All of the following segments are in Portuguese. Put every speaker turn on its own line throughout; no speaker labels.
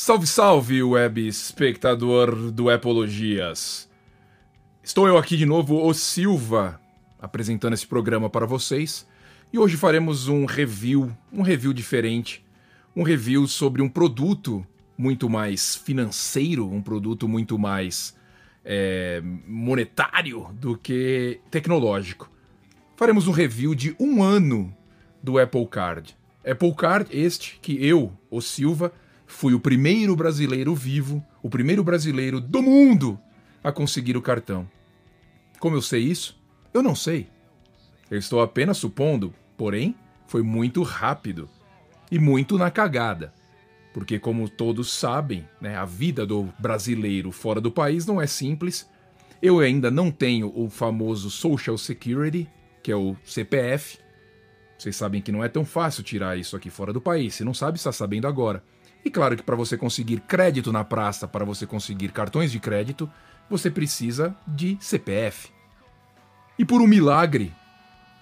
Salve, salve, web espectador do Epologias. Estou eu aqui de novo, o Silva, apresentando esse programa para vocês. E hoje faremos um review, um review diferente, um review sobre um produto muito mais financeiro, um produto muito mais é, monetário do que tecnológico. Faremos um review de um ano do Apple Card. Apple Card este que eu, o Silva, fui o primeiro brasileiro vivo, o primeiro brasileiro do mundo a conseguir o cartão. Como eu sei isso? Eu não sei. Eu estou apenas supondo, porém, foi muito rápido e muito na cagada. Porque, como todos sabem, né, a vida do brasileiro fora do país não é simples. Eu ainda não tenho o famoso Social Security, que é o CPF. Vocês sabem que não é tão fácil tirar isso aqui fora do país. Se não sabe, está sabendo agora. E claro que para você conseguir crédito na praça, para você conseguir cartões de crédito, você precisa de CPF. E por um milagre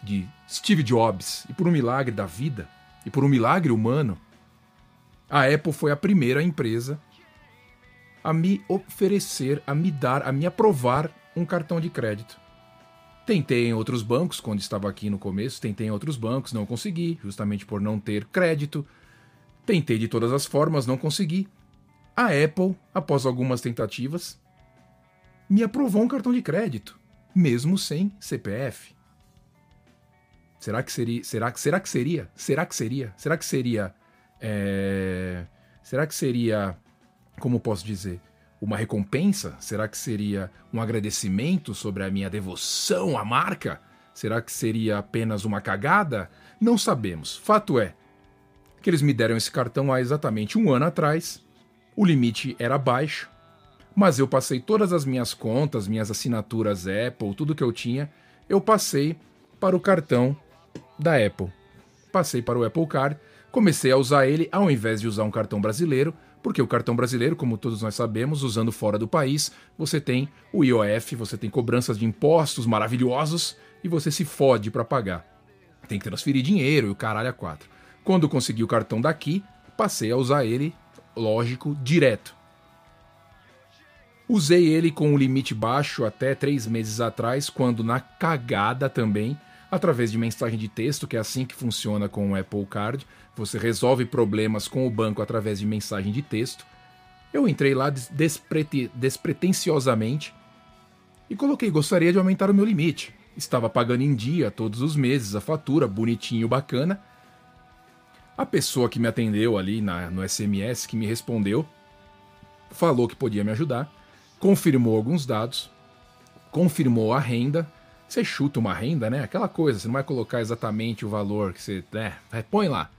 de Steve Jobs, e por um milagre da vida, e por um milagre humano, a Apple foi a primeira empresa a me oferecer, a me dar, a me aprovar um cartão de crédito. Tentei em outros bancos, quando estava aqui no começo, tentei em outros bancos, não consegui, justamente por não ter crédito. Tentei de todas as formas, não consegui. A Apple, após algumas tentativas, me aprovou um cartão de crédito, mesmo sem CPF. Será que seria? Será, será que seria? Será que seria? Será que seria? É, será que seria? Como posso dizer? Uma recompensa? Será que seria um agradecimento sobre a minha devoção à marca? Será que seria apenas uma cagada? Não sabemos. Fato é, que eles me deram esse cartão há exatamente um ano atrás. O limite era baixo, mas eu passei todas as minhas contas, minhas assinaturas Apple, tudo que eu tinha, eu passei para o cartão da Apple. Passei para o Apple Card, comecei a usar ele ao invés de usar um cartão brasileiro, porque o cartão brasileiro, como todos nós sabemos, usando fora do país, você tem o IOF, você tem cobranças de impostos maravilhosos e você se fode para pagar. Tem que transferir dinheiro e o caralho a quatro. Quando consegui o cartão daqui, passei a usar ele, lógico, direto. Usei ele com um limite baixo até três meses atrás, quando na cagada também, através de mensagem de texto, que é assim que funciona com o Apple Card, você resolve problemas com o banco através de mensagem de texto. Eu entrei lá desprete despretensiosamente e coloquei: gostaria de aumentar o meu limite. Estava pagando em dia todos os meses a fatura, bonitinho, bacana. A pessoa que me atendeu ali na, no SMS, que me respondeu, falou que podia me ajudar, confirmou alguns dados, confirmou a renda. Você chuta uma renda, né? Aquela coisa, você não vai colocar exatamente o valor que você. Né? Põe lá.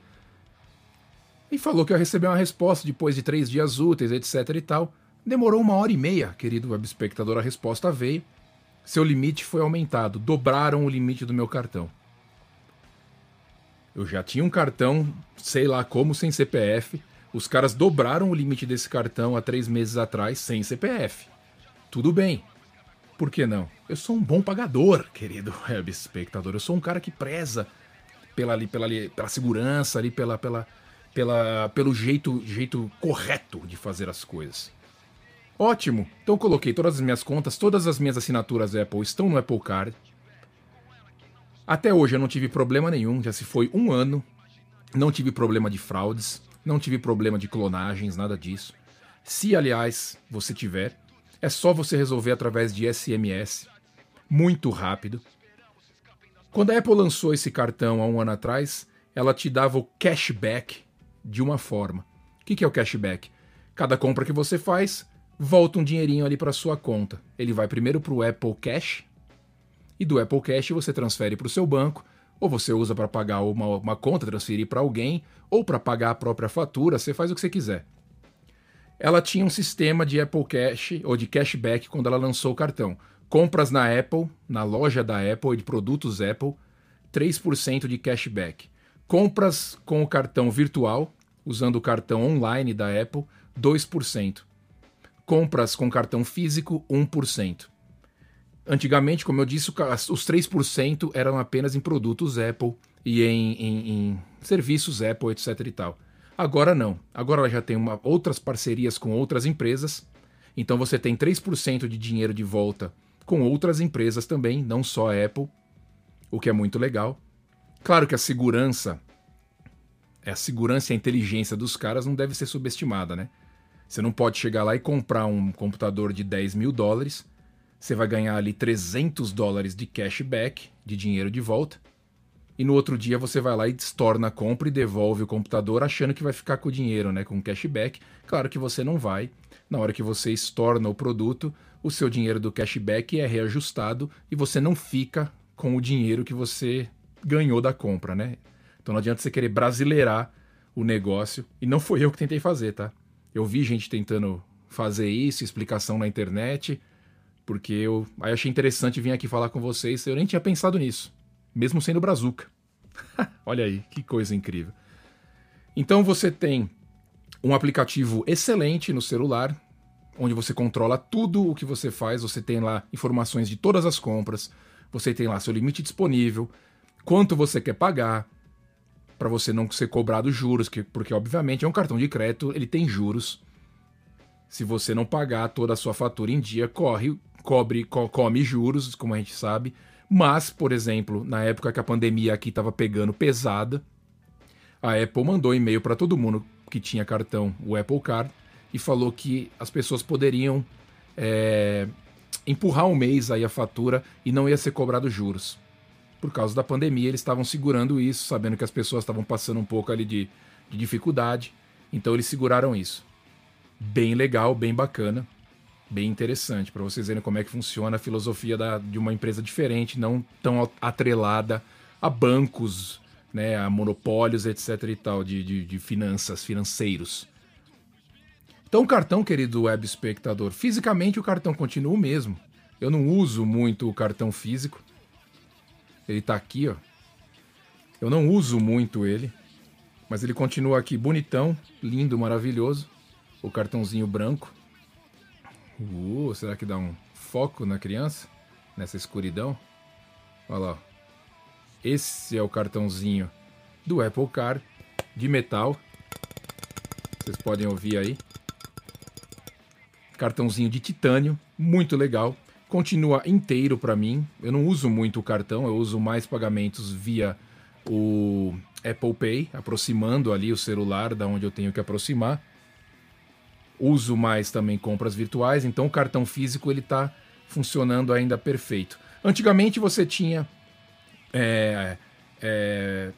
E falou que eu receber uma resposta depois de três dias úteis, etc e tal. Demorou uma hora e meia, querido web espectador, a resposta veio. Seu limite foi aumentado, dobraram o limite do meu cartão. Eu já tinha um cartão, sei lá como, sem CPF. Os caras dobraram o limite desse cartão há três meses atrás, sem CPF. Tudo bem. Por que não? Eu sou um bom pagador, querido web espectador. Eu sou um cara que preza pela, pela, pela segurança, ali, pela, pela, pela, pelo jeito, jeito correto de fazer as coisas. Ótimo! Então coloquei todas as minhas contas, todas as minhas assinaturas Apple estão no Apple Card. Até hoje eu não tive problema nenhum, já se foi um ano. Não tive problema de fraudes, não tive problema de clonagens, nada disso. Se, aliás, você tiver, é só você resolver através de SMS. Muito rápido. Quando a Apple lançou esse cartão há um ano atrás, ela te dava o cashback de uma forma. O que é o cashback? Cada compra que você faz, volta um dinheirinho ali para sua conta. Ele vai primeiro para o Apple Cash, e do Apple Cash você transfere para o seu banco, ou você usa para pagar uma, uma conta, transferir para alguém, ou para pagar a própria fatura, você faz o que você quiser. Ela tinha um sistema de Apple Cash ou de cashback quando ela lançou o cartão. Compras na Apple, na loja da Apple e de produtos Apple, 3% de cashback. Compras com o cartão virtual, usando o cartão online da Apple, 2%. Compras com cartão físico, 1%. Antigamente, como eu disse, os 3% eram apenas em produtos Apple e em, em, em, serviços Apple, etc e tal. Agora não. Agora ela já tem uma, outras parcerias com outras empresas. Então você tem 3% de dinheiro de volta com outras empresas também, não só a Apple, o que é muito legal. Claro que a segurança, a segurança e a inteligência dos caras não deve ser subestimada, né? Você não pode chegar lá e comprar um computador de 10 mil dólares, você vai ganhar ali 300 dólares de cashback, de dinheiro de volta, e no outro dia você vai lá e estorna a compra e devolve o computador achando que vai ficar com o dinheiro, né, com cashback. Claro que você não vai. Na hora que você estorna o produto, o seu dinheiro do cashback é reajustado e você não fica com o dinheiro que você ganhou da compra, né? Então não adianta você querer brasileirar o negócio. E não foi eu que tentei fazer, tá? Eu vi gente tentando fazer isso, explicação na internet, porque eu aí achei interessante vir aqui falar com vocês. Eu nem tinha pensado nisso mesmo sendo brazuca. Olha aí, que coisa incrível. Então você tem um aplicativo excelente no celular, onde você controla tudo o que você faz, você tem lá informações de todas as compras, você tem lá seu limite disponível, quanto você quer pagar, para você não ser cobrado juros, porque obviamente é um cartão de crédito, ele tem juros. Se você não pagar toda a sua fatura em dia, corre, cobre, co come juros, como a gente sabe. Mas, por exemplo, na época que a pandemia aqui estava pegando pesada, a Apple mandou e-mail para todo mundo que tinha cartão, o Apple Card, e falou que as pessoas poderiam é, empurrar um mês aí a fatura e não ia ser cobrado juros. Por causa da pandemia, eles estavam segurando isso, sabendo que as pessoas estavam passando um pouco ali de, de dificuldade, então eles seguraram isso. Bem legal, bem bacana bem interessante para vocês verem como é que funciona a filosofia da, de uma empresa diferente, não tão atrelada a bancos, né, a monopólios, etc. e tal, de, de, de finanças, financeiros. Então, o cartão, querido web espectador, fisicamente o cartão continua o mesmo. Eu não uso muito o cartão físico. Ele está aqui, ó. Eu não uso muito ele, mas ele continua aqui bonitão, lindo, maravilhoso. O cartãozinho branco. Uh, será que dá um foco na criança? Nessa escuridão? Olha lá. Esse é o cartãozinho do Apple Car de metal. Vocês podem ouvir aí. Cartãozinho de titânio, muito legal. Continua inteiro para mim. Eu não uso muito o cartão, eu uso mais pagamentos via o Apple Pay, aproximando ali o celular da onde eu tenho que aproximar uso mais também compras virtuais, então o cartão físico ele está funcionando ainda perfeito. Antigamente você tinha é, é,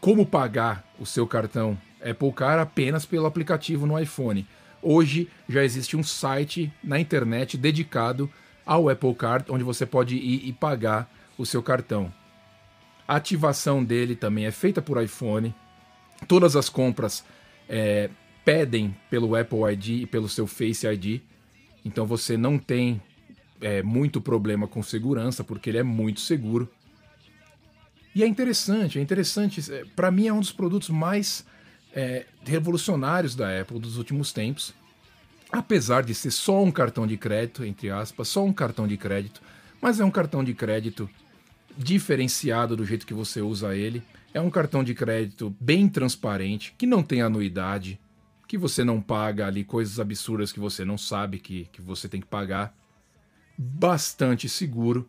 como pagar o seu cartão Apple Car apenas pelo aplicativo no iPhone. Hoje já existe um site na internet dedicado ao Apple Card, onde você pode ir e pagar o seu cartão. A ativação dele também é feita por iPhone. Todas as compras é, pedem pelo Apple ID e pelo seu Face ID. Então você não tem é, muito problema com segurança, porque ele é muito seguro. E é interessante, é interessante. É, Para mim é um dos produtos mais é, revolucionários da Apple dos últimos tempos. Apesar de ser só um cartão de crédito, entre aspas, só um cartão de crédito, mas é um cartão de crédito diferenciado do jeito que você usa ele. É um cartão de crédito bem transparente, que não tem anuidade, que você não paga ali coisas absurdas que você não sabe que, que você tem que pagar. Bastante seguro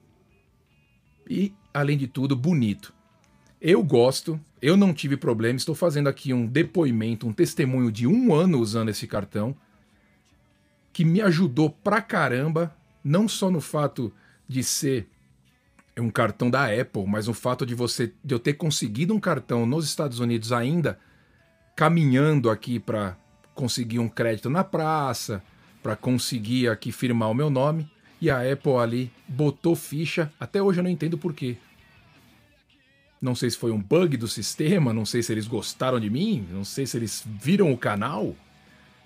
e, além de tudo, bonito. Eu gosto, eu não tive problema, estou fazendo aqui um depoimento, um testemunho de um ano usando esse cartão, que me ajudou pra caramba, não só no fato de ser um cartão da Apple, mas o fato de você de eu ter conseguido um cartão nos Estados Unidos ainda caminhando aqui para conseguir um crédito na praça, para conseguir aqui firmar o meu nome. E a Apple ali botou ficha. Até hoje eu não entendo por quê. Não sei se foi um bug do sistema, não sei se eles gostaram de mim, não sei se eles viram o canal.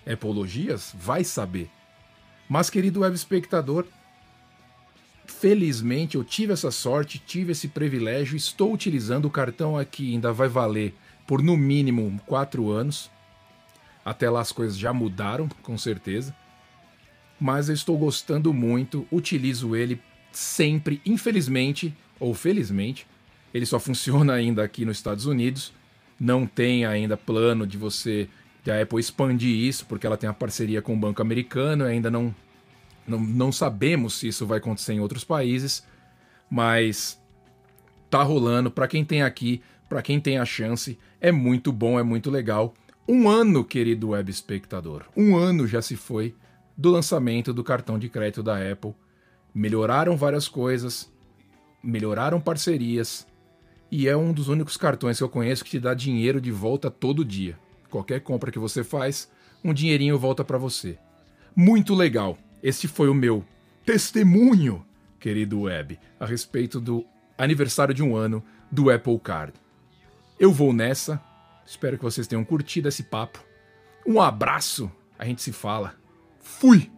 Apologias? Vai saber. Mas, querido web espectador, felizmente eu tive essa sorte, tive esse privilégio, estou utilizando o cartão aqui, ainda vai valer por no mínimo quatro anos. Até lá as coisas já mudaram, com certeza. Mas eu estou gostando muito, utilizo ele sempre, infelizmente ou felizmente. Ele só funciona ainda aqui nos Estados Unidos. não tem ainda plano de você de a Apple expandir isso, porque ela tem a parceria com o Banco Americano, ainda não, não, não sabemos se isso vai acontecer em outros países, mas tá rolando. Para quem tem aqui, para quem tem a chance, é muito bom, é muito legal. Um ano, querido web espectador, um ano já se foi do lançamento do cartão de crédito da Apple. Melhoraram várias coisas, melhoraram parcerias, e é um dos únicos cartões que eu conheço que te dá dinheiro de volta todo dia. Qualquer compra que você faz, um dinheirinho volta para você. Muito legal. Este foi o meu testemunho, querido web, a respeito do aniversário de um ano do Apple Card. Eu vou nessa. Espero que vocês tenham curtido esse papo. Um abraço. A gente se fala. Fui!